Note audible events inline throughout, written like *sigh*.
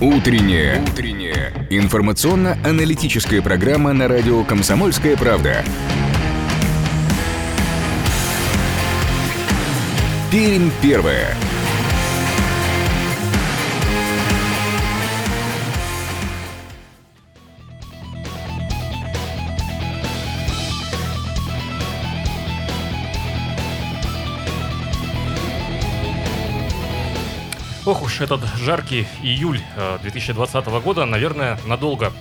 Утренняя. Утренняя. Информационно-аналитическая программа на радио «Комсомольская правда». Пермь первая. Ох уж этот жаркий июль 2020 э, года, наверное, надолго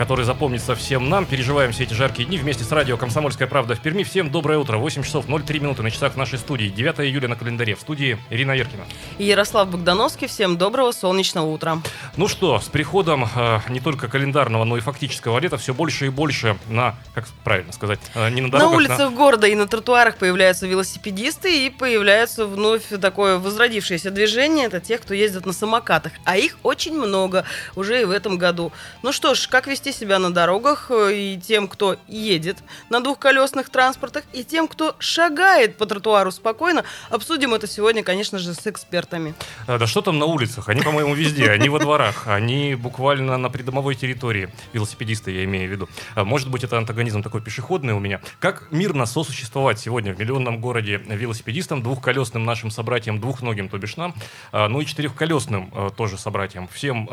который запомнится всем нам. Переживаем все эти жаркие дни вместе с радио «Комсомольская правда» в Перми. Всем доброе утро. 8 часов 03 минуты на часах в нашей студии. 9 июля на календаре. В студии Ирина Еркина. И Ярослав Богдановский. Всем доброго солнечного утра. Ну что, с приходом э, не только календарного, но и фактического лета все больше и больше на, как правильно сказать, э, не на дорогах. На улицах на... города и на тротуарах появляются велосипедисты и появляются вновь такое возродившееся движение. Это те, кто ездит на самокатах. А их очень много уже и в этом году. Ну что ж, как вести вести себя на дорогах э, и тем, кто едет на двухколесных транспортах, и тем, кто шагает по тротуару спокойно. Обсудим это сегодня, конечно же, с экспертами. А, да что там на улицах? Они, по-моему, везде. Они во дворах. Они буквально на придомовой территории. Велосипедисты, я имею в виду. А, может быть, это антагонизм такой пешеходный у меня. Как мирно сосуществовать сегодня в миллионном городе велосипедистам, двухколесным нашим собратьям, двухногим, то бишь нам, ну и четырехколесным тоже собратьям, всем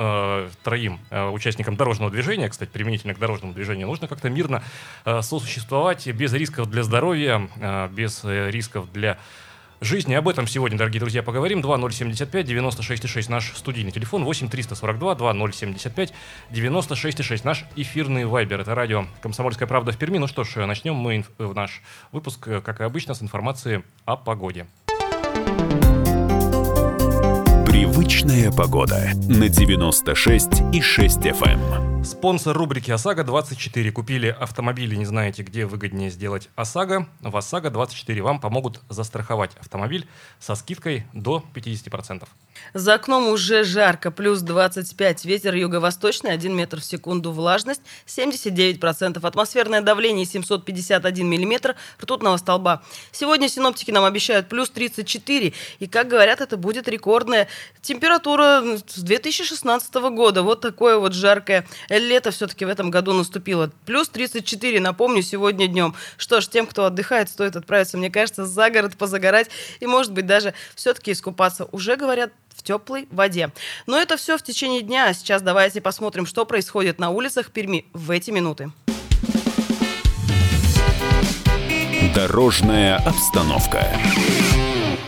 троим участникам дорожного движения, кстати, применительно к дорожному движению, нужно как-то мирно э, сосуществовать без рисков для здоровья, э, без э, рисков для жизни. Об этом сегодня, дорогие друзья, поговорим. 2075 96,6 наш студийный телефон, 8 342 2075 96,6 наш эфирный вайбер. Это радио «Комсомольская правда» в Перми. Ну что ж, начнем мы в наш выпуск, как и обычно, с информации о погоде. Привычная погода на 96 и 6 FM. Спонсор рубрики ОСАГО 24. Купили автомобили, не знаете, где выгоднее сделать ОСАГО. В ОСАГО 24 вам помогут застраховать автомобиль со скидкой до 50%. За окном уже жарко, плюс 25, ветер юго-восточный, 1 метр в секунду, влажность 79%, атмосферное давление 751 миллиметр ртутного столба. Сегодня синоптики нам обещают плюс 34, и, как говорят, это будет рекордная температура с 2016 года. Вот такое вот жаркое лето все-таки в этом году наступило. Плюс 34, напомню, сегодня днем. Что ж, тем, кто отдыхает, стоит отправиться, мне кажется, за город позагорать и, может быть, даже все-таки искупаться. Уже говорят в теплой воде. Но это все в течение дня. Сейчас давайте посмотрим, что происходит на улицах Перми в эти минуты. Дорожная обстановка.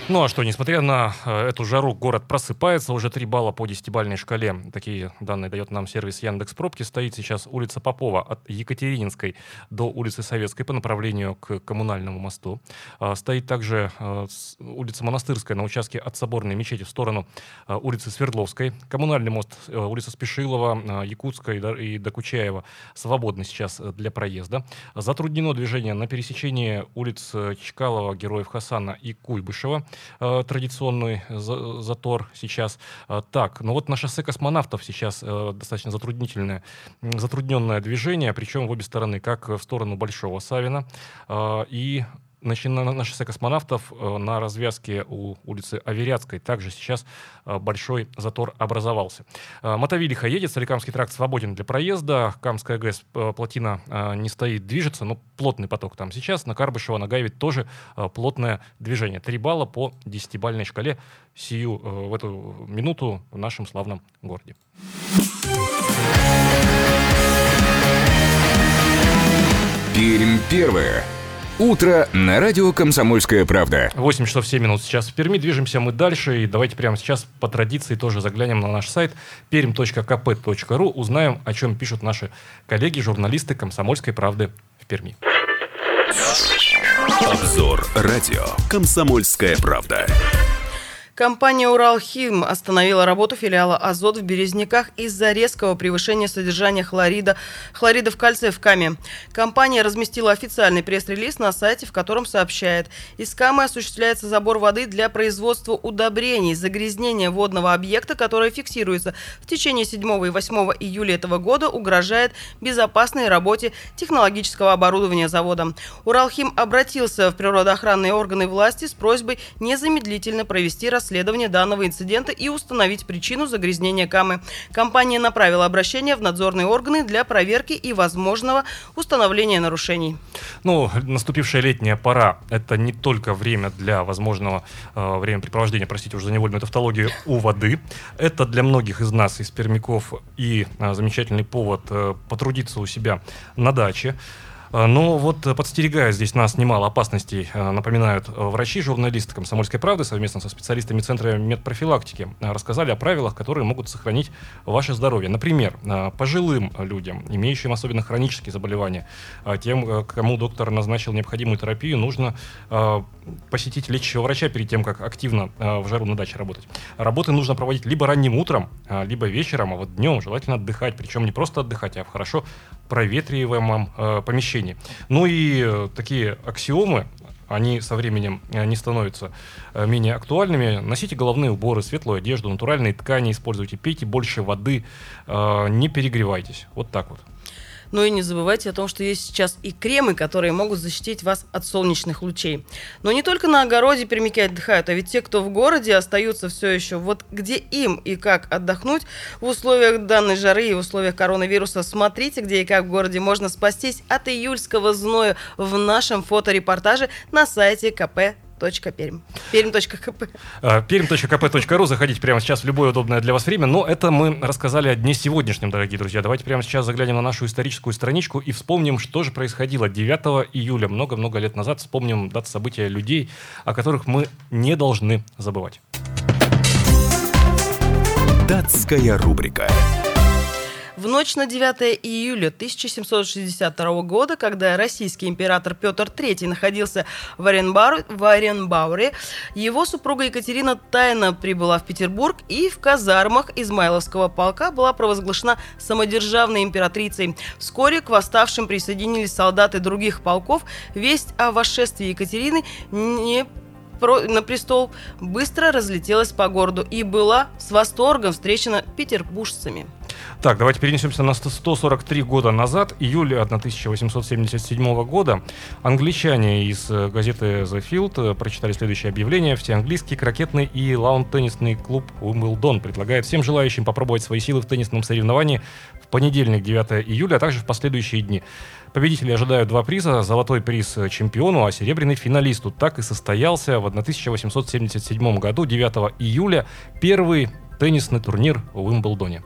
Ну а что, несмотря на э, эту жару, город просыпается. Уже 3 балла по десятибальной шкале. Такие данные дает нам сервис Яндекс Пробки. Стоит сейчас улица Попова от Екатерининской до улицы Советской по направлению к Коммунальному мосту. А, стоит также э, улица Монастырская на участке от Соборной мечети в сторону э, улицы Свердловской. Коммунальный мост, улица Спешилова, Якутская и Докучаева свободны сейчас для проезда. Затруднено движение на пересечении улиц Чкалова, Героев Хасана и Куйбышева. Э, традиционный за, затор сейчас. Э, так, ну вот на шоссе космонавтов сейчас э, достаточно затруднительное, затрудненное движение, причем в обе стороны, как в сторону Большого Савина и начиная на шоссе космонавтов э, на развязке у улицы Аверятской также сейчас э, большой затор образовался. Э, Мотовилиха едет, Соликамский тракт свободен для проезда, Камская ГЭС плотина не стоит, движется, но плотный поток там сейчас. На Карбышева, на Гайве тоже плотное движение. Три балла по десятибальной шкале сию в эту минуту в нашем славном городе. Пермь первое. Утро на радио «Комсомольская правда». 8 часов 7 минут сейчас в Перми. Движемся мы дальше. И давайте прямо сейчас по традиции тоже заглянем на наш сайт perm.kp.ru. Узнаем, о чем пишут наши коллеги, журналисты «Комсомольской правды» в Перми. Обзор радио «Комсомольская правда». Компания «Уралхим» остановила работу филиала «Азот» в Березняках из-за резкого превышения содержания хлорида, хлорида в кальция в каме. Компания разместила официальный пресс-релиз на сайте, в котором сообщает, из камы осуществляется забор воды для производства удобрений, загрязнение водного объекта, которое фиксируется в течение 7 и 8 июля этого года, угрожает безопасной работе технологического оборудования завода. «Уралхим» обратился в природоохранные органы власти с просьбой незамедлительно провести расследование расследование данного инцидента и установить причину загрязнения Камы. Компания направила обращение в надзорные органы для проверки и возможного установления нарушений. Ну, наступившая летняя пора – это не только время для возможного э, времяпрепровождения, простите уже за невольную тавтологию, у воды. Это для многих из нас, из пермяков, и э, замечательный повод э, потрудиться у себя на даче. А, но вот э, подстерегая здесь нас немало опасностей, э, напоминают э, врачи, журналисты «Комсомольской правды» совместно со специалистами Центра медпрофилактики рассказали о правилах, которые могут сохранить ваше здоровье. Например, пожилым людям, имеющим особенно хронические заболевания, тем, кому доктор назначил необходимую терапию, нужно посетить лечащего врача перед тем, как активно в жару на даче работать. Работы нужно проводить либо ранним утром, либо вечером, а вот днем желательно отдыхать, причем не просто отдыхать, а в хорошо проветриваемом помещении помещении. Ну и э, такие аксиомы, они со временем э, не становятся э, менее актуальными. Носите головные уборы, светлую одежду, натуральные ткани используйте, пейте больше воды, не перегревайтесь. Вот так вот. Но ну и не забывайте о том, что есть сейчас и кремы, которые могут защитить вас от солнечных лучей. Но не только на огороде пермяки отдыхают, а ведь те, кто в городе, остаются все еще. Вот где им и как отдохнуть в условиях данной жары и в условиях коронавируса, смотрите, где и как в городе можно спастись от июльского зноя в нашем фоторепортаже на сайте КП Пермь. Пермь.кп. Пермь.кп.ру. Заходите прямо сейчас в любое удобное для вас время. Но это мы рассказали о дне сегодняшнем, дорогие друзья. Давайте прямо сейчас заглянем на нашу историческую страничку и вспомним, что же происходило 9 июля, много-много лет назад. Вспомним даты события людей, о которых мы не должны забывать. Датская рубрика. В ночь на 9 июля 1762 года, когда российский император Петр III находился в, Оренбар... в Оренбауре, его супруга Екатерина тайно прибыла в Петербург и в казармах Измайловского полка была провозглашена самодержавной императрицей. Вскоре к восставшим присоединились солдаты других полков. Весть о восшествии Екатерины не на престол быстро разлетелась по городу и была с восторгом встречена петербуржцами. Так, давайте перенесемся на 143 года назад, июля 1877 года. Англичане из э, газеты The Field э, прочитали следующее объявление. Всеанглийский крокетный и лаун-теннисный клуб Уимблдон предлагает всем желающим попробовать свои силы в теннисном соревновании в понедельник, 9 июля, а также в последующие дни. Победители ожидают два приза. Золотой приз чемпиону, а серебряный финалисту. Так и состоялся в 1877 году, 9 июля, первый теннисный турнир в Уимблдоне.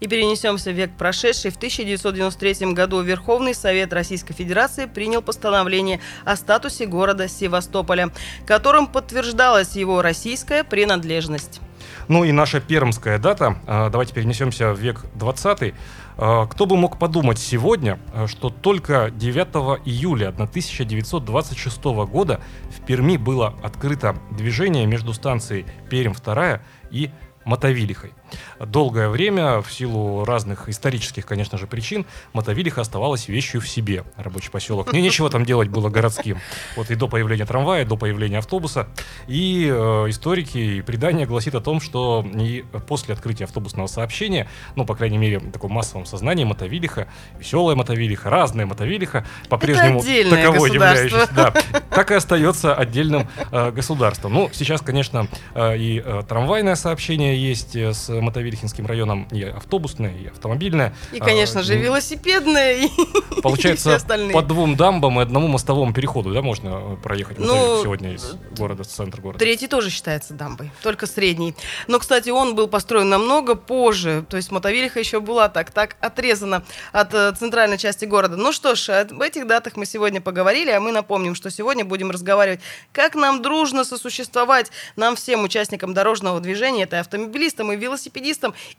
И перенесемся в век прошедший. В 1993 году Верховный Совет Российской Федерации принял постановление о статусе города Севастополя, которым подтверждалась его российская принадлежность. Ну и наша пермская дата. А, давайте перенесемся в век 20 а, кто бы мог подумать сегодня, а, что только 9 июля 1926 года в Перми было открыто движение между станцией Пермь-2 и Мотовилихой. Долгое время, в силу разных исторических, конечно же, причин, Мотовилиха оставалась вещью в себе. Рабочий поселок. Мне нечего там делать было городским. Вот и до появления трамвая, до появления автобуса. И э, историки и предания гласит о том, что и после открытия автобусного сообщения, ну, по крайней мере, в таком массовом сознании, Мотовилиха, веселая Мотовилиха, разная Мотовилиха, по-прежнему таковой являющаяся, да, так и остается отдельным э, государством. Ну, сейчас, конечно, э, и э, трамвайное сообщение есть э, с Мотовилихинским районом и автобусная, и автомобильная. И, конечно а, же, велосипедная. *laughs* И получается, и по двум дамбам и одному мостовому переходу, да, можно проехать ну, сегодня из города, с центра города? Третий тоже считается дамбой, только средний. Но, кстати, он был построен намного позже, то есть Мотовилиха еще была так, так отрезана от э, центральной части города. Ну что ж, об этих датах мы сегодня поговорили, а мы напомним, что сегодня будем разговаривать, как нам дружно сосуществовать, нам всем участникам дорожного движения, это автомобилистам и велосипедистам,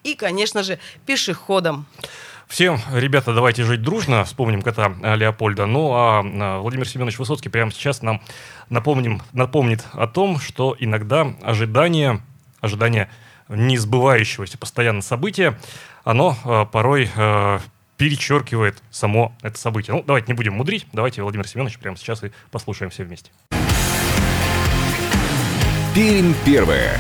и, конечно же, пешеходам. Всем, ребята, давайте жить дружно, вспомним кота Леопольда. Ну, а, а Владимир Семенович Высоцкий прямо сейчас нам напомним, напомнит о том, что иногда ожидание, ожидание не сбывающегося постоянно события, оно э, порой э, перечеркивает само это событие. Ну, давайте не будем мудрить, давайте Владимир Семенович прямо сейчас и послушаем все вместе. Пермь первое.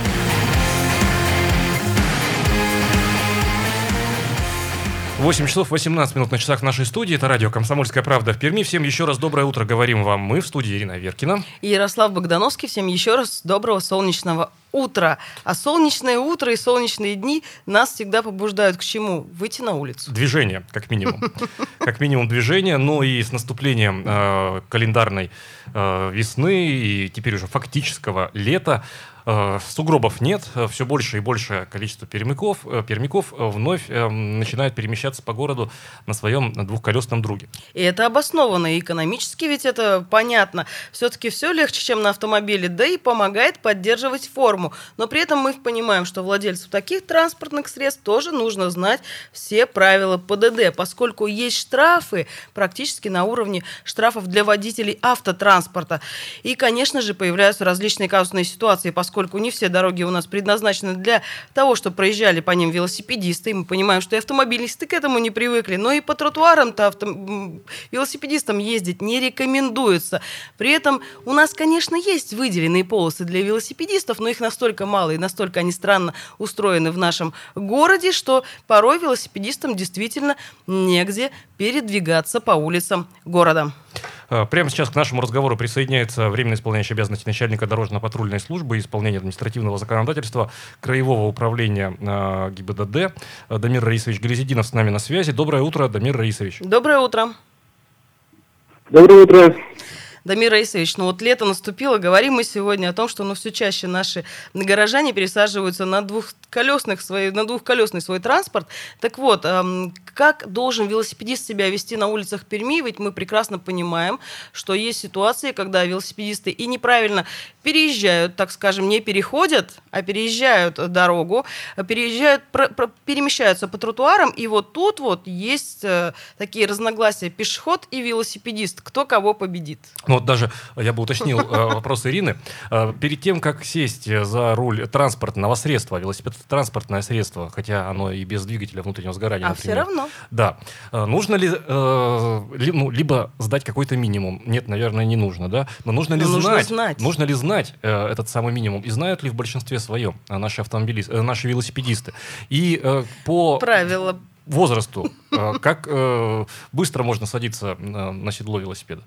8 часов 18 минут на часах в нашей студии. Это радио «Комсомольская правда» в Перми. Всем еще раз доброе утро говорим вам мы в студии Ирина Веркина. И Ярослав Богдановский. Всем еще раз доброго солнечного утра. А солнечное утро и солнечные дни нас всегда побуждают к чему? Выйти на улицу. Движение, как минимум. *laughs* Как минимум движение. Ну и с наступлением э, календарной э, весны и теперь уже фактического лета сугробов нет, э, все больше и больше количество пермяков, э, пермяков вновь начинают перемещаться по городу на своем двухколесном друге. И это обоснованно, и экономически ведь это понятно. Все-таки все легче, чем на автомобиле, да и помогает поддерживать форму. Но при этом мы понимаем, что владельцу таких транспортных средств тоже нужно знать все правила ПДД, поскольку есть штрафы практически на уровне штрафов для водителей автотранспорта. И, конечно же, появляются различные казусные ситуации, поскольку поскольку не все дороги у нас предназначены для того, чтобы проезжали по ним велосипедисты, и мы понимаем, что и автомобилисты к этому не привыкли, но и по тротуарам-то авто... велосипедистам ездить не рекомендуется. При этом у нас, конечно, есть выделенные полосы для велосипедистов, но их настолько мало и настолько они странно устроены в нашем городе, что порой велосипедистам действительно негде передвигаться по улицам города. Э, прямо сейчас к нашему разговору присоединяется временно исполняющий обязанности начальника дорожно-патрульной службы и исполнения административного законодательства Краевого управления э, ГИБДД э, Дамир Раисович Гализидинов с нами на связи. Доброе утро, Дамир Раисович. Доброе утро. Доброе утро. Дамир Раисович, ну вот лето наступило, говорим мы сегодня о том, что ну все чаще наши горожане пересаживаются на двухколесных свой, на двухколесный свой транспорт. Так вот, эм, как должен велосипедист себя вести на улицах Перми? Ведь мы прекрасно понимаем, что есть ситуации, когда велосипедисты и неправильно переезжают, так скажем, не переходят, а переезжают дорогу, переезжают, про, про, перемещаются по тротуарам, и вот тут вот есть э, такие разногласия пешеход и велосипедист, кто кого победит. Ну, вот даже я бы уточнил э, *laughs* вопрос Ирины. Э, перед тем, как сесть за руль транспортного средства, велосипед транспортное средство, хотя оно и без двигателя внутреннего сгорания, а например. все равно. Да. Э, нужно ли, ну, либо сдать какой-то минимум? Нет, наверное, не нужно, да? Но нужно ли Но знать, нужно знать, нужно ли знать этот самый минимум? И знают ли в большинстве своем наши автомобилисты, наши велосипедисты? И по... Правила возрасту, как быстро можно садиться на седло велосипеда?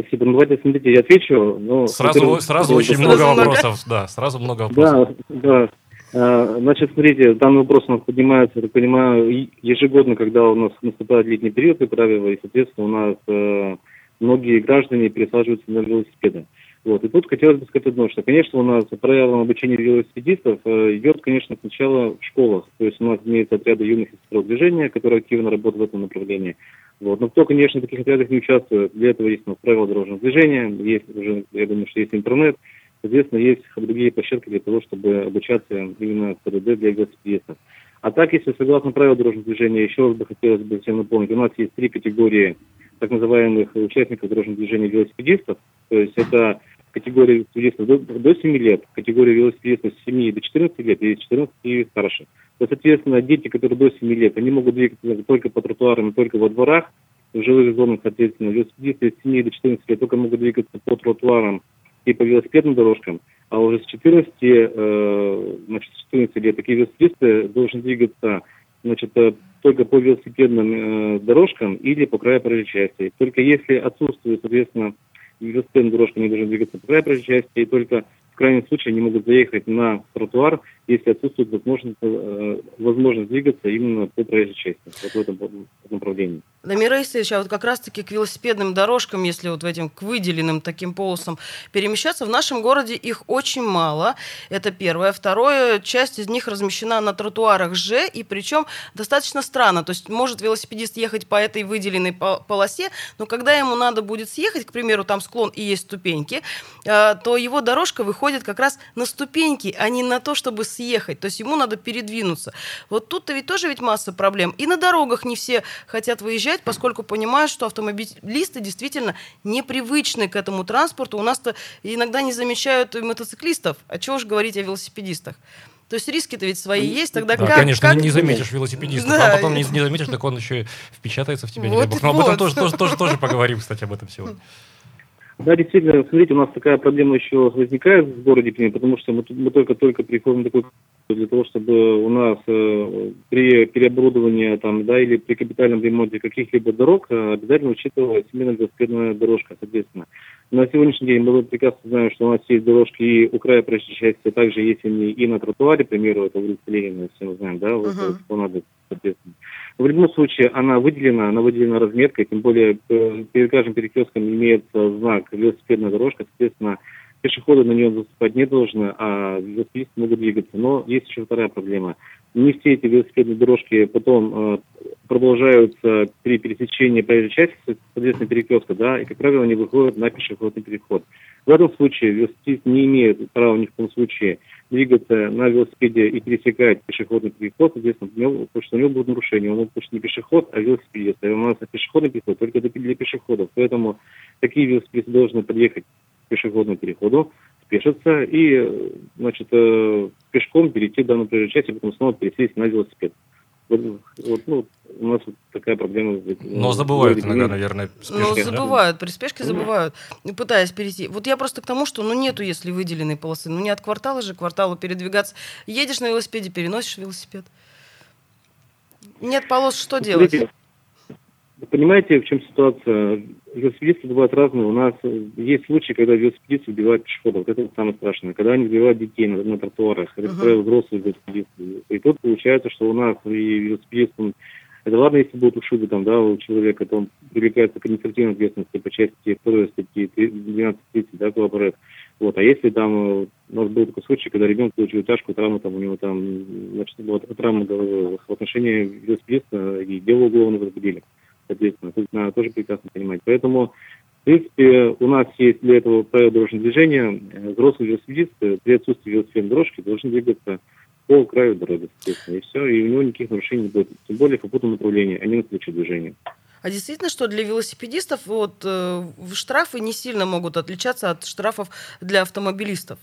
Спасибо. Ну, давайте, смотрите, я отвечу. Но, сразу сразу очень много *laughs* вопросов. Да, сразу много вопросов. Да, да. А, значит, смотрите, данный вопрос у нас поднимается, я так понимаю, ежегодно, когда у нас наступает летний период, как правило, и, соответственно, у нас э, многие граждане пересаживаются на велосипеды. Вот. И тут хотелось бы сказать одно, что, конечно, у нас правилам обучения велосипедистов э, идет, конечно, сначала в школах. То есть у нас имеются отряды юных инструкторов движения, которые активно работают в этом направлении. Вот. Но кто, конечно, в таких отрядах не участвует, для этого есть у нас правила дорожного движения, есть уже, я думаю, что есть интернет, соответственно, есть другие площадки для того, чтобы обучаться именно ПДД для велосипедистов. А так, если согласно правилам дорожного движения, еще раз бы хотелось бы всем напомнить, у нас есть три категории так называемых участников дорожного движения велосипедистов, то есть это категория велосипедистов до, до 7 лет, категория велосипедистов с 7 до 14 лет и 14 и старше соответственно, дети, которые до 7 лет, они могут двигаться только по тротуарам, только во дворах, в жилых зонах, соответственно, велосипедисты с 7 до 14 лет только могут двигаться по тротуарам и по велосипедным дорожкам, а уже с 14, э, значит, с 14 лет такие велосипедисты должны двигаться значит, э, только по велосипедным э, дорожкам или по краю проезжей части. Только если отсутствует, соответственно, велосипедная дорожка, они должны двигаться по краю проезжей части, и только крайнем случае они могут заехать на тротуар если отсутствует возможность, э, возможность двигаться именно по проезжей части, вот в этом направлении. Дамир Раисович, а вот как раз-таки к велосипедным дорожкам, если вот в этим, к выделенным таким полосам перемещаться, в нашем городе их очень мало, это первое. Второе, часть из них размещена на тротуарах же, и причем достаточно странно, то есть может велосипедист ехать по этой выделенной полосе, но когда ему надо будет съехать, к примеру, там склон и есть ступеньки, э, то его дорожка выходит выходит как раз на ступеньки, а не на то, чтобы съехать. То есть ему надо передвинуться. Вот тут-то ведь тоже ведь масса проблем. И на дорогах не все хотят выезжать, поскольку понимают, что автомобилисты действительно непривычны к этому транспорту. У нас-то иногда не замечают мотоциклистов. А чего же говорить о велосипедистах? То есть риски-то ведь свои есть, тогда да, как... конечно, как... Не, не заметишь велосипедиста, да. а потом не, не заметишь, так он еще впечатается в тебя, не вот, дай бог. Но вот. об этом тоже, тоже, тоже, тоже поговорим, кстати, об этом сегодня. *laughs* Да, действительно, смотрите, у нас такая проблема еще возникает в городе потому что мы только-только приходим такой для того, чтобы у нас э, при переоборудовании там, да, или при капитальном ремонте каких-либо дорог э, обязательно учитывалась именно велосипедная дорожка, соответственно. На сегодняшний день мы прекрасно знаем, что у нас есть дорожки и у края части, также есть они и на тротуаре, к примеру, это улица Ленина, все мы знаем, да, вот, uh-huh. надо, соответственно. В любом случае, она выделена, она выделена разметкой, тем более э, перед каждым перекрестком имеется знак велосипедная дорожка, соответственно, пешеходы на нее заступать не должны, а велосипедисты могут двигаться. Но есть еще вторая проблема. Не все эти велосипедные дорожки потом э, продолжаются при пересечении проезжей части, соответственно, перекрестка, да, и, как правило, они выходят на пешеходный переход. В этом случае велосипедист не имеет права ни в коем случае двигаться на велосипеде и пересекать пешеходный переход, соответственно, потому что у него будет нарушение. Он может не пешеход, а велосипедист. А у нас пешеходный переход только для пешеходов. Поэтому такие велосипедисты должны подъехать пешеходному переходу, спешиться и, значит, э, пешком перейти данную проезжую часть и потом снова пересесть на велосипед. Вот, вот, ну, у нас вот такая проблема. Но забывают иногда, наверное, спешки. Ну, забывают, да? при спешке забывают, пытаясь перейти. Вот я просто к тому, что ну нету, если выделенной полосы. Ну не от квартала же к кварталу передвигаться. Едешь на велосипеде, переносишь велосипед. Нет полос, что делать? Понимаете, в чем ситуация? Велосипедисты бывают разные. У нас есть случаи, когда велосипедисты убивают пешеходов. Это самое страшное. Когда они убивают детей на, на тротуарах, это, uh-huh. взрослые велосипедисты. И тут получается, что у нас и велосипедист, он, это ладно, если будут ушибы там, да, у человека, то он привлекается к административной ответственности по части 2 статьи 12.30, да, коллаборет. Вот, а если там, у нас был такой случай, когда ребенок получил тяжкую травму, там у него там, значит, была травма головы в отношении велосипедиста и дело уголовно возбудили соответственно, тут надо тоже прекрасно понимать. Поэтому, в принципе, у нас есть для этого правила дорожного движения. Взрослые велосипедисты при отсутствии велосипедной дорожки должны двигаться по краю дороги, соответственно, и все, и у него никаких нарушений не будет. Тем более в попутном направлении, а не на случай движения. А действительно, что для велосипедистов вот, э, штрафы не сильно могут отличаться от штрафов для автомобилистов?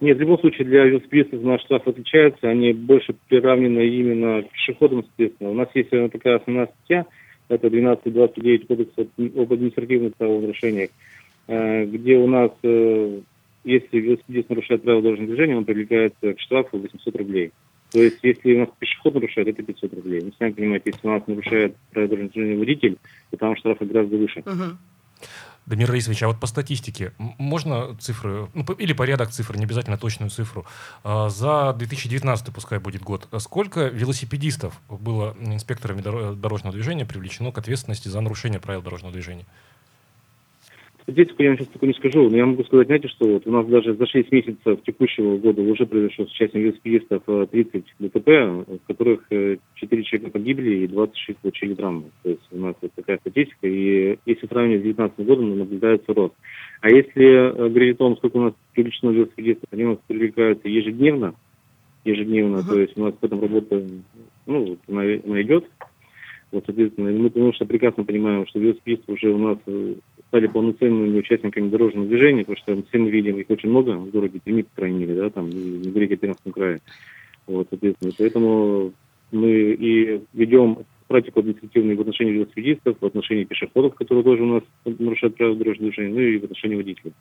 Нет, в любом случае для велосипедистов наш штраф отличается, они больше приравнены именно к пешеходам, соответственно. У нас есть такая основная статья, это 12.29 кодекса об административных правонарушениях, э, где у нас, э, если велосипедист нарушает правила дорожного движения, он привлекается к штрафу 800 рублей. То есть, если у нас пешеход нарушает, это 500 рублей. Вы сами понимаете, если у нас нарушает правила дорожного движения водитель, то там штрафы гораздо выше. Uh-huh. Дамир Раисович, а вот по статистике, можно цифры, ну, или порядок цифр, не обязательно точную цифру, а, за 2019, пускай будет год, сколько велосипедистов было инспекторами дорожного движения привлечено к ответственности за нарушение правил дорожного движения? Статистику я вам сейчас такой не скажу, но я могу сказать, знаете, что вот у нас даже за 6 месяцев текущего года уже произошло с участием велосипедистов 30 э, ДТП, в которых 4 э, человека погибли и 26 получили травмы. То есть у нас вот такая статистика, и если сравнивать с 2019 годом, наблюдается рост. А если э, говорить о том, сколько у нас привлечено велосипедистов, они у нас привлекаются ежедневно, ежедневно, uh-huh. то есть у нас в этом работа, ну, она, она идет, вот, соответственно, мы, потому что прекрасно понимаем, что велосипедисты уже у нас стали полноценными участниками дорожного движения, потому что все мы видим, их очень много в городе Перми, по крайней мере, да, там, о Пермском крае. Вот, соответственно, поэтому мы и ведем практику административную в отношении велосипедистов, в отношении пешеходов, которые тоже у нас нарушают правила дорожного движения, ну и в отношении водителей.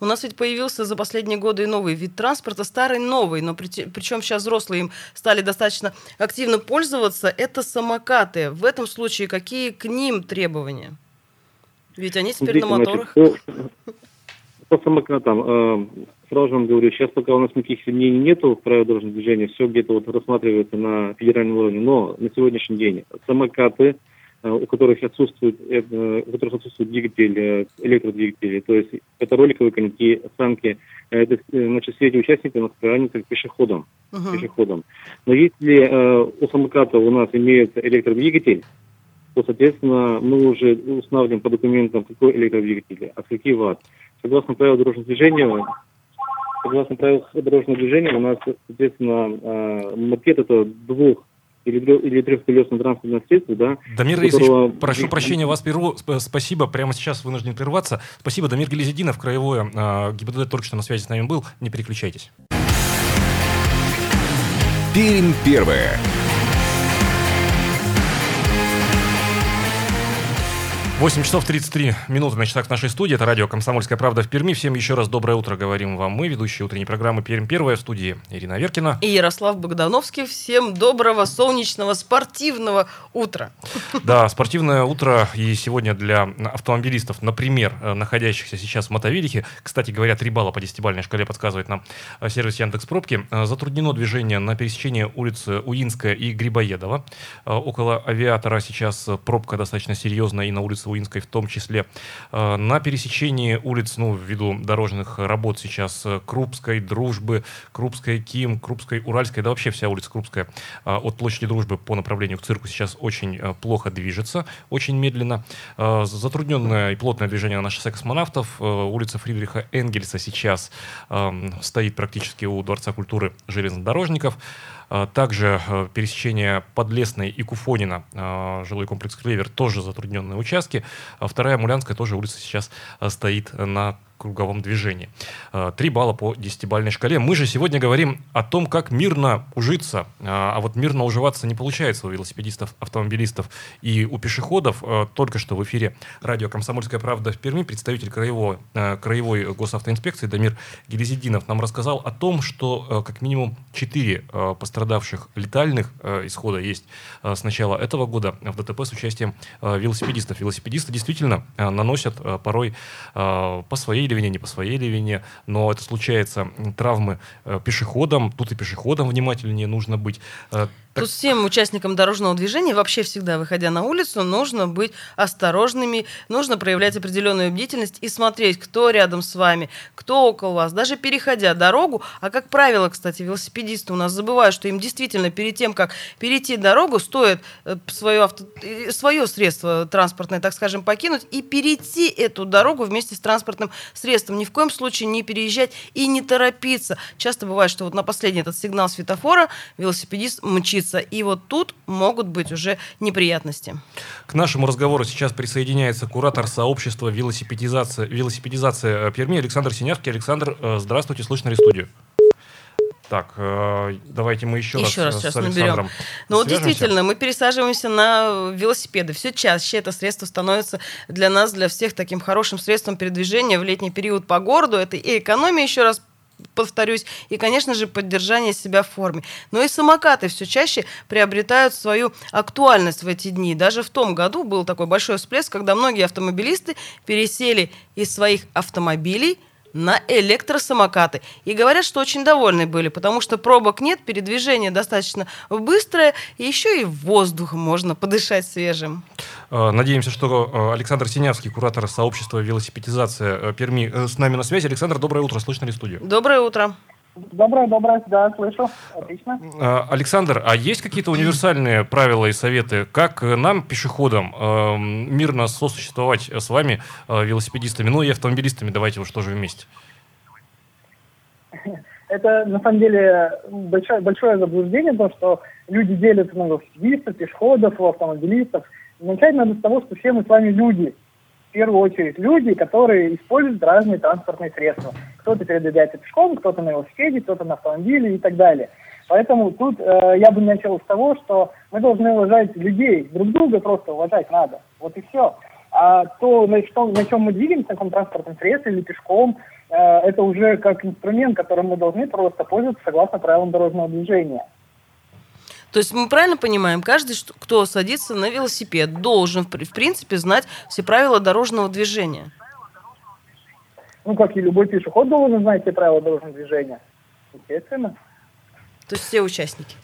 У нас ведь появился за последние годы и новый вид транспорта, старый новый, но при, причем сейчас взрослые им стали достаточно активно пользоваться, это самокаты. В этом случае какие к ним требования? Ведь они теперь на моторах. Значит, по, по самокатам, э, сразу вам говорю, сейчас пока у нас никаких изменений нету в правилах дорожного движения, все где-то вот рассматривается на федеральном уровне, но на сегодняшний день самокаты, э, у которых отсутствует, э, у которых отсутствует двигатель, электродвигатели, то есть это роликовые коньки, санки, это, значит, все эти участники у нас приравниваются к пешеходам. Uh-huh. пешеходам. Но если э, у самоката у нас имеется электродвигатель, то, соответственно, мы уже устанавливаем по документам, какой электродвигатель, а какие ватт. Согласно правилам дорожного движения, согласно правилам дорожного движения, у нас, соответственно, э, мопед это двух или, или трехколесное транспортное средство, да. Дамир Раисович, прошу прощения, вас прерву. Спасибо, прямо сейчас вынужден прерваться. Спасибо, Дамир Гелезидинов, краевое э, ГИБДД только что на связи с нами был. Не переключайтесь. Пермь первое. 8 часов 33 минуты на часах нашей студии. Это радио «Комсомольская правда» в Перми. Всем еще раз доброе утро говорим вам мы, ведущие утренней программы «Пермь первая» в студии Ирина Веркина. И Ярослав Богдановский. Всем доброго, солнечного, спортивного утра. Да, спортивное утро и сегодня для автомобилистов, например, находящихся сейчас в Мотовилихе. Кстати говоря, 3 балла по десятибалльной шкале подсказывает нам сервис Яндекс Пробки. Затруднено движение на пересечении улицы Уинская и Грибоедова. Около авиатора сейчас пробка достаточно серьезная и на улице Уинской в том числе. Э, на пересечении улиц, ну, ввиду дорожных работ сейчас э, Крупской, Дружбы, Крупской, Ким, Крупской, Уральской, да вообще вся улица Крупская э, от площади Дружбы по направлению к цирку сейчас очень плохо движется, очень медленно. Затрудненное и плотное движение на шоссе космонавтов. Улица Фридриха Энгельса сейчас стоит практически у Дворца культуры железнодорожников. А, также э, пересечение Подлесной и Куфонина, а, жилой комплекс Клевер, тоже затрудненные участки. А вторая Мулянская тоже улица сейчас э, стоит на круговом движении. Э, три балла по десятибалльной шкале. Мы же сегодня говорим о том, как мирно ужиться. Э, а вот мирно уживаться не получается у велосипедистов, автомобилистов и у пешеходов. Э, только что в эфире радио «Комсомольская правда» в Перми представитель краевой, краевой госавтоинспекции Дамир Гелезидинов нам рассказал о том, что как минимум четыре пострадавших летальных исхода есть с начала этого года в ДТП с участием велосипедистов. Велосипедисты действительно наносят порой по своей или вине, не по своей ли вине, но это случается травмы э, пешеходам, тут и пешеходам внимательнее нужно быть. Э. Тут всем участникам дорожного движения вообще всегда, выходя на улицу, нужно быть осторожными, нужно проявлять определенную бдительность и смотреть, кто рядом с вами, кто около вас, даже переходя дорогу. А как правило, кстати, велосипедисты у нас забывают, что им действительно перед тем, как перейти дорогу, стоит э, свое, авто... свое средство транспортное, так скажем, покинуть и перейти эту дорогу вместе с транспортным средством. Ни в коем случае не переезжать и не торопиться. Часто бывает, что вот на последний этот сигнал светофора велосипедист мчится случится. И вот тут могут быть уже неприятности. К нашему разговору сейчас присоединяется куратор сообщества велосипедизация, велосипедизация Перми Александр Синявский. Александр, э, здравствуйте, слышно ли студию? Так, э, давайте мы еще, еще раз, раз сейчас наберем. Ну вот действительно, мы пересаживаемся на велосипеды. Все чаще это средство становится для нас, для всех таким хорошим средством передвижения в летний период по городу. Это и экономия, еще раз повторюсь, и, конечно же, поддержание себя в форме. Но и самокаты все чаще приобретают свою актуальность в эти дни. Даже в том году был такой большой всплеск, когда многие автомобилисты пересели из своих автомобилей на электросамокаты. И говорят, что очень довольны были, потому что пробок нет, передвижение достаточно быстрое, и еще и воздух можно подышать свежим. Э, надеемся, что э, Александр Синявский, куратор сообщества велосипедизация э, Перми, с нами на связи. Александр, доброе утро, слышно ли студию? Доброе утро. Доброе, доброе, да, слышу. Отлично. Александр, а есть какие-то универсальные правила и советы, как нам, пешеходам, мирно сосуществовать с вами, велосипедистами, ну и автомобилистами, давайте уж тоже вместе? Это, на самом деле, большое, большое заблуждение, то, что люди делятся на велосипедистов, пешеходов, автомобилистов – Начать надо с того, что все мы с вами люди. Первую очередь люди, которые используют разные транспортные средства. Кто-то передвигается пешком, кто-то на велосипеде, кто-то на автомобиле и так далее. Поэтому тут э, я бы начал с того, что мы должны уважать людей, друг друга просто уважать надо. Вот и все. А то, на, что, на чем мы двигаемся, на каком транспортном средстве или пешком, э, это уже как инструмент, которым мы должны просто пользоваться согласно правилам дорожного движения. То есть мы правильно понимаем, каждый, кто садится на велосипед, должен, в принципе, знать все правила дорожного движения. Ну, как и любой пешеход должен знать все правила дорожного движения. Естественно. То есть все участники.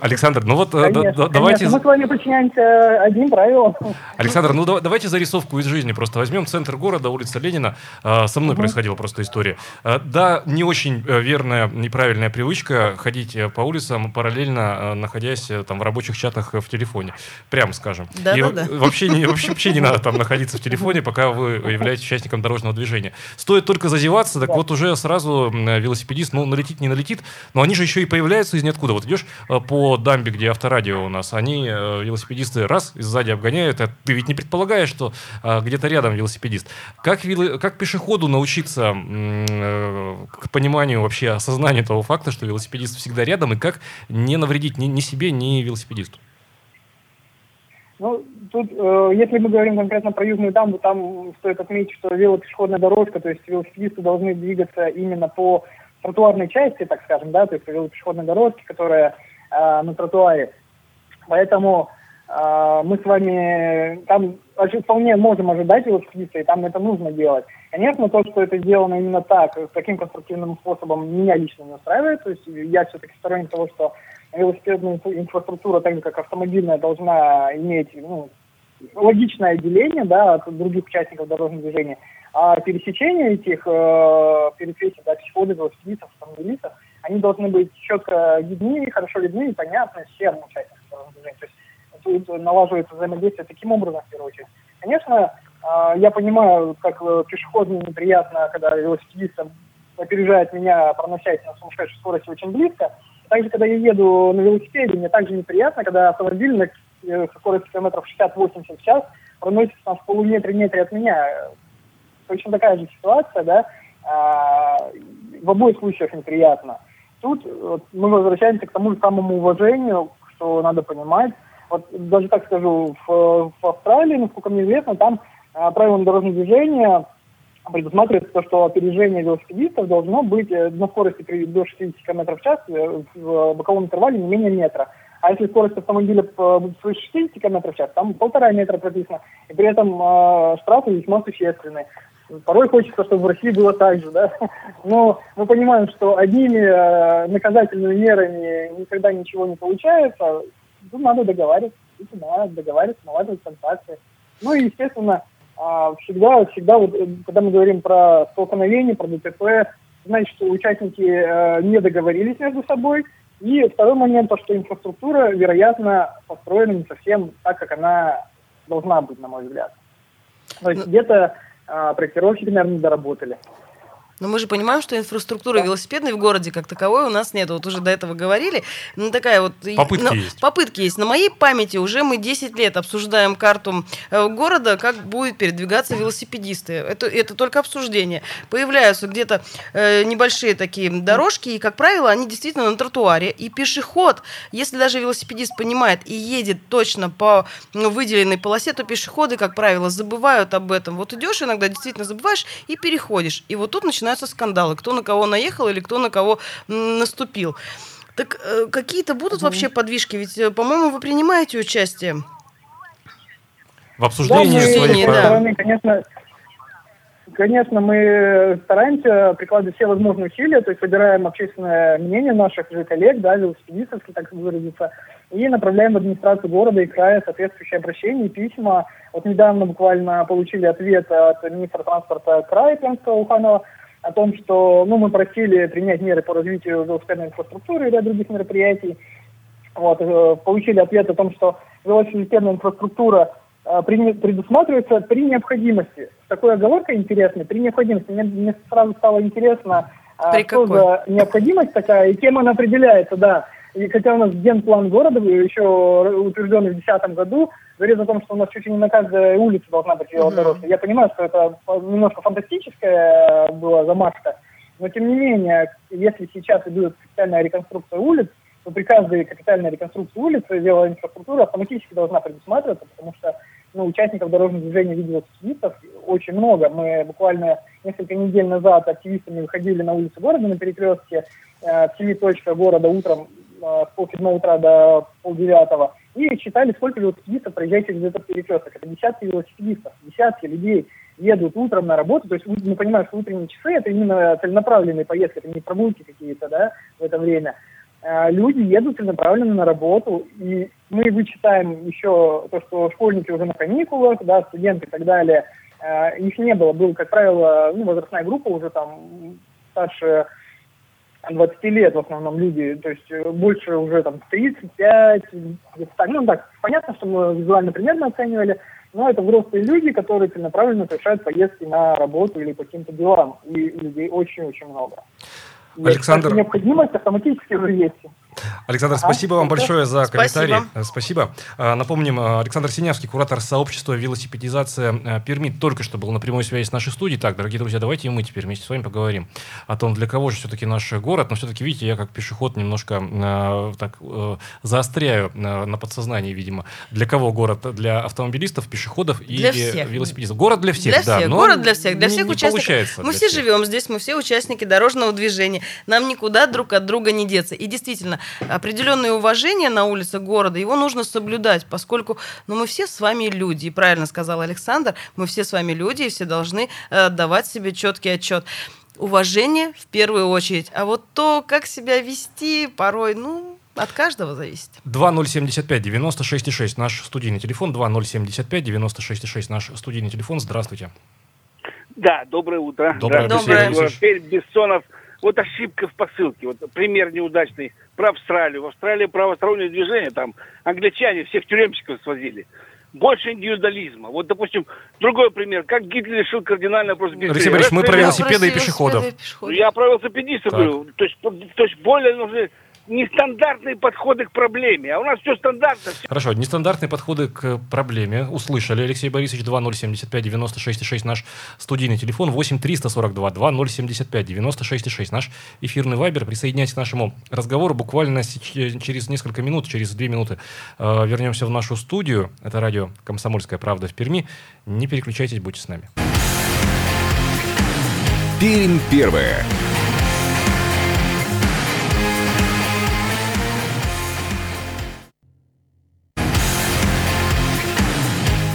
Александр, ну вот Конечно, да- да- конечно. давайте... Мы с вами подчиняемся одним правилам. Александр, ну да- давайте зарисовку из жизни просто возьмем. Центр города, улица Ленина. А, Со мной Мгм. происходила просто история. Да, не очень э, верная, неправильная привычка ходить э, по улицам, параллельно э, находясь э, там в рабочих чатах э, в телефоне. Прям скажем. И Да-да-да. в- вообще не, вообще, вообще не надо *laughs* там находиться в телефоне, пока вы являетесь участником дорожного движения. Стоит только зазеваться, так Да. вот уже сразу велосипедист, ну, налетит, не налетит, но они же еще и появляются из ниоткуда. Вот идешь э, по дамбе, где авторадио у нас, они, э, велосипедисты, раз, и сзади обгоняют, а ты ведь не предполагаешь, что э, где-то рядом велосипедист. Как, как пешеходу научиться к пониманию, вообще осознанию того факта, что велосипедист всегда рядом, и как не навредить ни, ни себе, ни велосипедисту? Ну, тут, э, если мы говорим конкретно про Южную дамбу, там стоит отметить, что велопешеходная дорожка, то есть велосипедисты должны двигаться именно по тротуарной части, так скажем, да, то есть по велопешеходной дорожке, которая э, на тротуаре. Поэтому э, мы с вами там ожи- вполне можем ожидать велосипедиста, и там это нужно делать. Конечно, то, что это сделано именно так, таким конструктивным способом, меня лично не устраивает. То есть я все-таки сторонник того, что велосипедная инфра- инфраструктура, так же как автомобильная, должна иметь ну, логичное отделение да, от других участников дорожного движения. А пересечения этих э, пересечений, да, пешеходов, велосипедистов, автомобилистов, они должны быть четко видны, хорошо видны и понятны всем участникам дорожного движения. То есть тут налаживается взаимодействие таким образом, в первую очередь. Конечно, э, я понимаю, как э, пешеходу неприятно, когда велосипедист опережает меня, проносясь на сумасшедшей скорости очень близко. Также, когда я еду на велосипеде, мне также неприятно, когда автомобиль на со скоростью километров 60-80 в час проносится там в полуметре метре от меня. Точно такая же ситуация, да, а, в обоих случаях неприятно. Тут вот, мы возвращаемся к тому же самому уважению, что надо понимать. Вот даже так скажу, в, в Австралии, насколько мне известно, там а, правилам дорожного движения предусматривается то, что опережение велосипедистов должно быть э, на скорости до 60 км в час э, в боковом интервале не менее метра. А если скорость автомобиля будет свыше 60 км в час, там полтора метра прописано. И при этом э, штрафы весьма существенные. Порой хочется, чтобы в России было так же, да. *laughs* Но мы понимаем, что одними э, наказательными мерами никогда ничего не получается. Тут надо договариваться, надо договариваться, налаживать контакты. Ну и, естественно, а, всегда, всегда, вот, э, когда мы говорим про столкновение, про ДТП, значит, участники э, не договорились между собой. И второй момент, то, что инфраструктура, вероятно, построена не совсем так, как она должна быть, на мой взгляд. То есть Ну- где-то а, проектировщики, наверное, не доработали. Но мы же понимаем, что инфраструктуры велосипедной в городе как таковой у нас нет. Вот уже до этого говорили. Ну, такая вот... Попытки ну, есть. Попытки есть. На моей памяти уже мы 10 лет обсуждаем карту э, города, как будут передвигаться велосипедисты. Это, это только обсуждение. Появляются где-то э, небольшие такие дорожки, и, как правило, они действительно на тротуаре. И пешеход, если даже велосипедист понимает и едет точно по ну, выделенной полосе, то пешеходы, как правило, забывают об этом. Вот идешь иногда, действительно забываешь и переходишь. И вот тут начинаются скандалы, кто на кого наехал или кто на кого наступил. Так э, какие-то будут вообще подвижки? Ведь, э, по-моему, вы принимаете участие. В обсуждении мы, своих да. стороны, конечно, конечно, мы стараемся прикладывать все возможные усилия, то есть собираем общественное мнение наших же коллег, да, велосипедистов, если так выразиться, и направляем в администрацию города и края соответствующие обращения и письма. Вот недавно буквально получили ответ от министра транспорта края Пермского Уханова о том, что ну, мы просили принять меры по развитию велосипедной инфраструктуры и ряд других мероприятий. Вот, э, получили ответ о том, что велосипедная инфраструктура э, предусматривается при необходимости. Такой оговоркой интересной, при необходимости. Мне, мне сразу стало интересно, а, При что какой? за необходимость такая, и кем она определяется, да. И хотя у нас генплан города, еще утвержденный в 2010 году, говорит о том, что у нас чуть ли не на каждой улице должна быть велодорожка. Я понимаю, что это немножко фантастическая была замашка, но тем не менее, если сейчас идет капитальная реконструкция улиц, то при каждой капитальной реконструкции улицы велоинфраструктура автоматически должна предусматриваться, потому что ну, участников дорожного движения в виде велосипедистов очень много. Мы буквально несколько недель назад активистами выходили на улицу города на перекрестке э, в семи точках города утром э, с полседьмого утра до полдевятого и считали, сколько велосипедистов проезжает через этот перекресток. Это десятки велосипедистов, десятки людей едут утром на работу. То есть мы понимаем, что утренние часы это именно целенаправленные поездки, это не прогулки какие-то, да, в это время. э, люди едут целенаправленно на работу, и мы вычитаем еще то, что школьники уже на каникулах, да, студенты и так далее, э, их не было, был, как правило, ну, возрастная группа уже там старше 20 лет в основном люди, то есть э, больше уже там 35, так, ну так, понятно, что мы визуально примерно оценивали, но это взрослые люди, которые целенаправленно совершают поездки на работу или по каким-то делам, и людей очень-очень много. Александр... Необходимость автоматически уже есть. Александр, спасибо вам большое за комментарий. Спасибо. спасибо. А, напомним, а, Александр Синявский, куратор сообщества «Велосипедизация Перми», только что был на прямой связи с нашей студией. Так, дорогие друзья, давайте и мы теперь вместе с вами поговорим о том, для кого же все-таки наш город. Но все-таки, видите, я как пешеход немножко э, так э, заостряю э, на подсознании, видимо. Для кого город? Для автомобилистов, пешеходов и для всех. велосипедистов. Город для всех, для да. Всех. город для всех, для всех участников. Мы все всех. живем здесь, мы все участники дорожного движения. Нам никуда друг от друга не деться. И действительно, определенное уважение на улице города, его нужно соблюдать, поскольку ну, мы все с вами люди. И правильно сказал Александр, мы все с вами люди, и все должны э, давать себе четкий отчет. Уважение в первую очередь. А вот то, как себя вести, порой, ну, от каждого зависит. 2075-96-6 наш студийный телефон. 2075-96-6 наш студийный телефон. Здравствуйте. Да, доброе утро. Доброе, доброе. доброе. Бессонов вот ошибка в посылке, вот пример неудачный про Австралию. В Австралии правостороннее движение, там англичане всех тюремщиков свозили. Больше индивидуализма. Вот, допустим, другой пример. Как Гитлер решил кардинально вопрос Алексей Борисович, мы про велосипеды и пешеходов. Я про велосипедистов говорю. То есть, то есть более нужны нестандартные подходы к проблеме. А у нас все стандартно. Хорошо, нестандартные подходы к проблеме. Услышали, Алексей Борисович, 2075 96 6 наш студийный телефон, 8 342 2075 96 6 наш эфирный вайбер. Присоединяйтесь к нашему разговору. Буквально через несколько минут, через две минуты э, вернемся в нашу студию. Это радио «Комсомольская правда» в Перми. Не переключайтесь, будьте с нами. Пермь первая.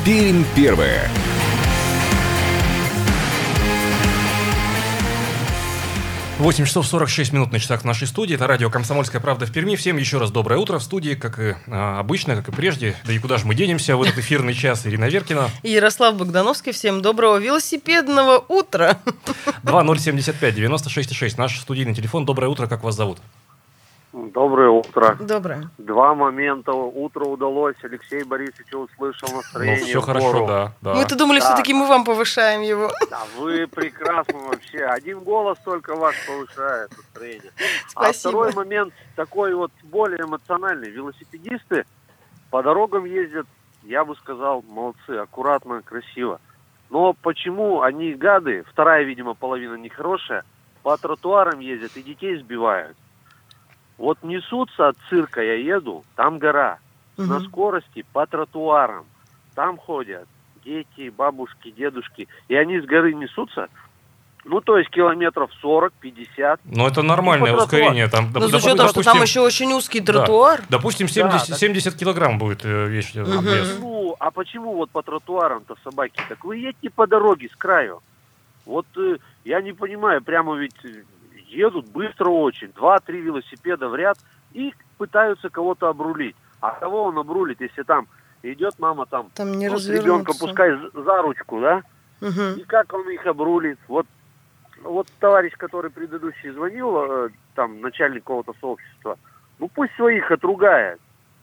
Пермь первая. Восемь часов 46 минут на часах нашей студии. Это радио «Комсомольская правда» в Перми. Всем еще раз доброе утро в студии, как и а, обычно, как и прежде. Да и куда же мы денемся в этот эфирный час? Ирина Веркина. И Ярослав Богдановский. Всем доброго велосипедного утра. 2075 96 6 наш студийный телефон. Доброе утро, как вас зовут? Доброе утро. Доброе. Два момента. Утро удалось. Алексей Борисович услышал настроение. Ну, все хорошо, да. да. Мы-то думали, да. все-таки мы вам повышаем его. Да, вы прекрасно вообще. Один голос только ваш повышает настроение. Спасибо. А второй момент такой вот более эмоциональный. Велосипедисты по дорогам ездят, я бы сказал, молодцы, аккуратно, красиво. Но почему они гады, вторая, видимо, половина нехорошая, по тротуарам ездят и детей сбивают? Вот несутся от цирка, я еду, там гора. Угу. На скорости по тротуарам. Там ходят дети, бабушки, дедушки. И они с горы несутся. Ну, то есть километров 40-50. Ну, это нормальное ну, ускорение. Там, Но с учетом, допустим, что там еще очень узкий тротуар. Да. Допустим, 70, да, 70 килограмм будет э, вещь. Угу. Ну, а почему вот по тротуарам-то собаки? Так вы едете по дороге с краю. Вот э, я не понимаю, прямо ведь едут быстро очень, два-три велосипеда в ряд и пытаются кого-то обрулить. А кого он обрулит, если там идет мама там, там не ну, с ребенком, пускай за ручку, да? Угу. И как он их обрулит? Вот, вот товарищ, который предыдущий звонил, э, там, начальник какого-то сообщества, ну пусть своих отругает.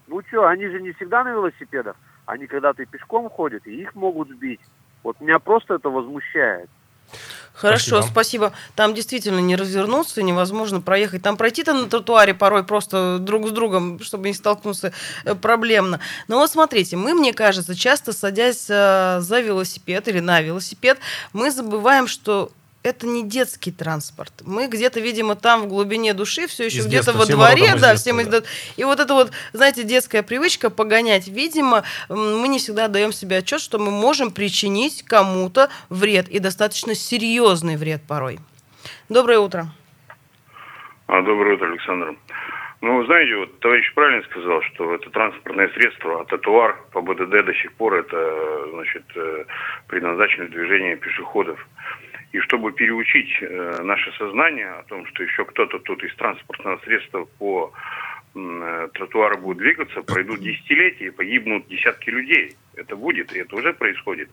Ну что, они же не всегда на велосипедах, они когда-то и пешком ходят, и их могут сбить. Вот меня просто это возмущает. Хорошо, спасибо. спасибо. Там действительно не развернуться, невозможно проехать. Там пройти-то на тротуаре порой просто друг с другом, чтобы не столкнуться, э, проблемно. Но вот смотрите, мы, мне кажется, часто садясь э, за велосипед или на велосипед, мы забываем, что это не детский транспорт. Мы где-то, видимо, там в глубине души все еще где-то во дворе, да, все мы да. И вот это вот, знаете, детская привычка погонять, видимо, мы не всегда даем себе отчет, что мы можем причинить кому-то вред и достаточно серьезный вред порой. Доброе утро. А, доброе утро, Александр. Ну, знаете, вот товарищ правильно сказал, что это транспортное средство, а тротуар по БДД до сих пор это, значит, э, предназначено для движения пешеходов. И чтобы переучить э, наше сознание о том, что еще кто-то тут из транспортного средства по э, тротуару будет двигаться, пройдут десятилетия и погибнут десятки людей. Это будет, и это уже происходит.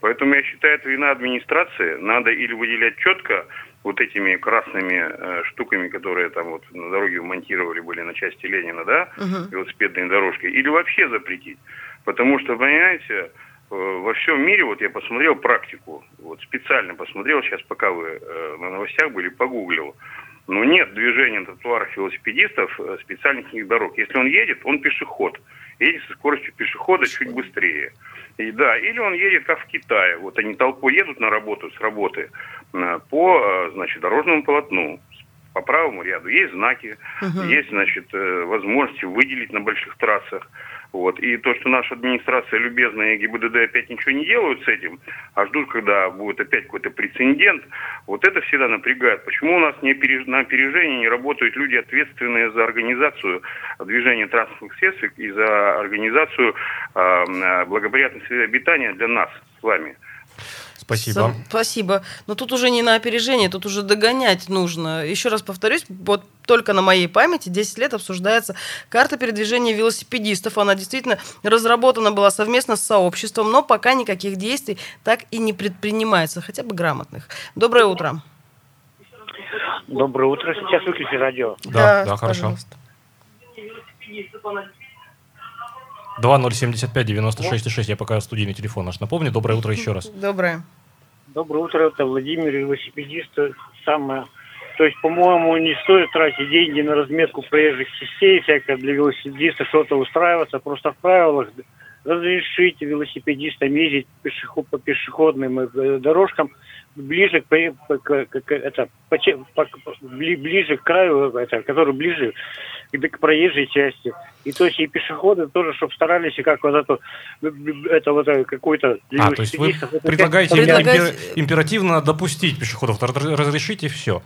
Поэтому я считаю, это вина администрации. Надо или выделять четко вот этими красными э, штуками, которые там вот на дороге монтировали были на части Ленина, да, Мгм. велосипедные дорожки, или вообще запретить. Потому что, понимаете, во всем мире, вот я посмотрел практику, вот специально посмотрел, сейчас пока вы э, на новостях были, погуглил, но нет движения на тротуарах велосипедистов э, специальных дорог. Если он едет, он пешеход. Едет со скоростью пешехода чуть быстрее. И да, или он едет как в Китае. Вот они толпой едут на работу с работы э, по, э, значит, дорожному полотну по правому ряду. Есть знаки, Мгм. есть, значит, э, возможности выделить на больших трассах. Вот. И то, что наша администрация любезная и ГИБДД опять ничего не делают с этим, а ждут, когда будет опять какой-то прецедент, вот это всегда напрягает. Почему у нас не опереж- на опережении не работают люди, ответственные за организацию движения транспортных средств и за организацию э, э, благоприятной среды обитания для нас с вами? Спасибо. Сам- Спасибо. Но тут уже не на опережение, тут уже догонять нужно. Еще раз повторюсь, вот только на моей памяти 10 лет обсуждается карта передвижения велосипедистов. Она действительно разработана была совместно с сообществом, но пока никаких действий так и не предпринимается, хотя бы грамотных. Доброе утро. Доброе утро. Сейчас выключи радио. Да, да, хорошо. пожалуйста. 2075 96 6. Я пока студийный телефон наш напомню. Доброе утро еще раз. Доброе. Доброе утро. Это Владимир, велосипедист. Самое... То есть, по-моему, не стоит тратить деньги на разметку проезжих частей, всякое для велосипедиста, что-то устраиваться. Просто в правилах разрешить велосипедистам ездить пешеход, по пешеходным э, дорожкам ближе к, к- к- к- это, по по- по- бли- ближе к краю, это, который ближе к, к проезжей части. И то есть и пешеходы тоже, чтобы старались, и как вот это, это вот э, какой-то для А, то есть вы предлагаете как- импер- Предлагаете- императивно допустить пешеходов, р- разрешите все.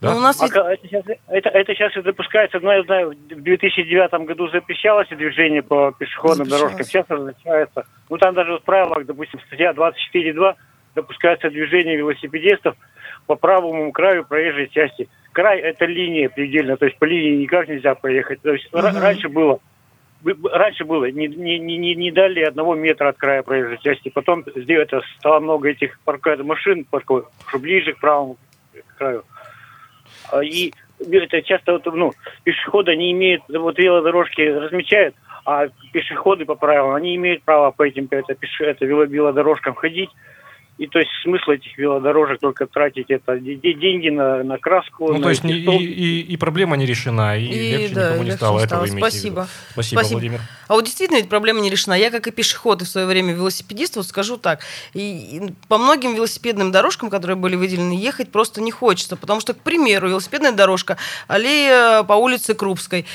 Да? Ну, у нас ведь- Пока это, сейчас, это, это сейчас и допускается, но я знаю, в 2009 году запрещалось движение по пешеходным Запрещалось. дорожкам, сейчас разрешается. Ну там даже в правилах, допустим, статья 24.2 допускается движение велосипедистов по правому краю проезжей части. Край это линия предельно, то есть по линии никак нельзя проехать. То есть Мгм. раньше было бы- бы- Раньше было не, не, не, не- дали одного метра от края проезжей части. Потом это стало много этих парка- машин, парковых, что ближе к правому краю. А, И это часто вот, ну, пешеходы не имеют, вот велодорожки размечают, а пешеходы по правилам, они имеют право по этим это, пеше, это, вело- велодорожкам ходить. И то есть смысл этих велодорожек только тратить это де- де- деньги на, на краску. Ну, на то есть не- и, и- и проблема не решена, и, И, легче да, никому не легче стало. не стало. имеете в виду. Спасибо. Спасибо, Спасибо. Владимир. А вот действительно ведь проблема не решена. Я, как и пешеход, и в свое время велосипедист, вот скажу так, и, и по многим велосипедным дорожкам, которые были выделены, ехать просто не хочется, потому что, к примеру, велосипедная дорожка, аллея по улице Крупской,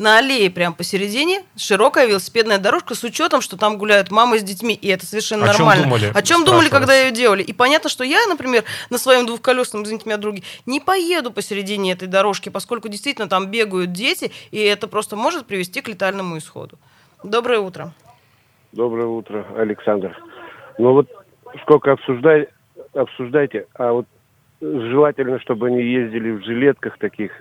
на аллее прямо посередине широкая велосипедная дорожка с учетом, что там гуляют мамы с детьми, и это совершенно О чем нормально. думали? О чем думали, когда ее делали? И понятно, что я, например, на своем двухколесном, извините меня, друге, не поеду посередине этой дорожки, поскольку действительно там бегают дети, и это просто может привести к летальному исходу. Доброе утро. Доброе утро, Александр. Ну вот сколько обсуждай, обсуждайте, а вот желательно, чтобы они ездили в жилетках таких.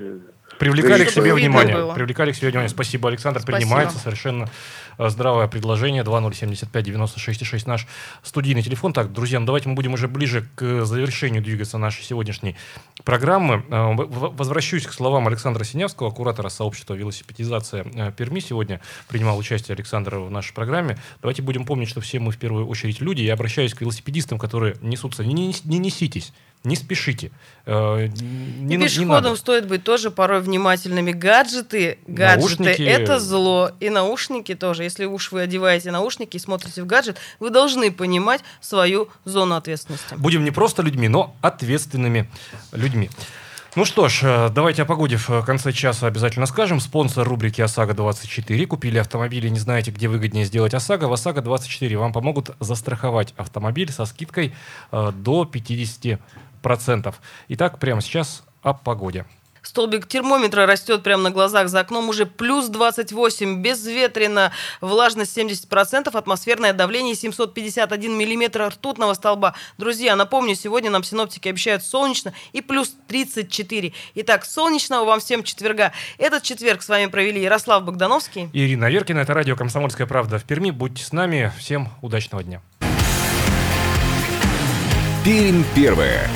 Привлекали к себе внимание. было. Привлекали к себе внимание. Спасибо, Александр. Спасибо. Принимается совершенно э, здравое предложение. 2075 96 6 наш студийный телефон. Так, друзья, ну давайте мы будем уже ближе к завершению двигаться нашей сегодняшней программы. Э, Возвращусь к словам Александра Синявского, куратора сообщества «Велосипедизация э, Перми». Сегодня принимал участие Александр в нашей программе. Давайте будем помнить, что все мы в первую очередь люди. Я обращаюсь к велосипедистам, которые несутся. Не, не- не неситесь, не спешите. Э, Не, И не пешеходам надо. стоит быть тоже порой внимательными. Гаджеты, гаджеты Наушники. это зло. И наушники тоже. Если уж вы одеваете наушники и смотрите в гаджет, вы должны понимать свою зону ответственности. Будем не просто людьми, но ответственными людьми. Ну что ж, э, давайте о погоде в конце часа обязательно скажем. Спонсор рубрики ОСАГО-24. Купили автомобиль и не знаете, где выгоднее сделать ОСАГО. В ОСАГО-24 вам помогут застраховать автомобиль со скидкой э, до 50%. Итак, прямо сейчас о погоде. Столбик термометра растет прямо на глазах за окном. Уже плюс 28, безветренно, влажность 70%, атмосферное давление 751 миллиметр ртутного столба. Друзья, напомню, сегодня нам синоптики обещают солнечно и плюс 34. Итак, солнечного вам всем четверга. Этот четверг с вами провели Ярослав Богдановский. Ирина Веркина, это радио «Комсомольская правда» в Перми. Будьте с нами. Всем удачного дня. Пермь первая.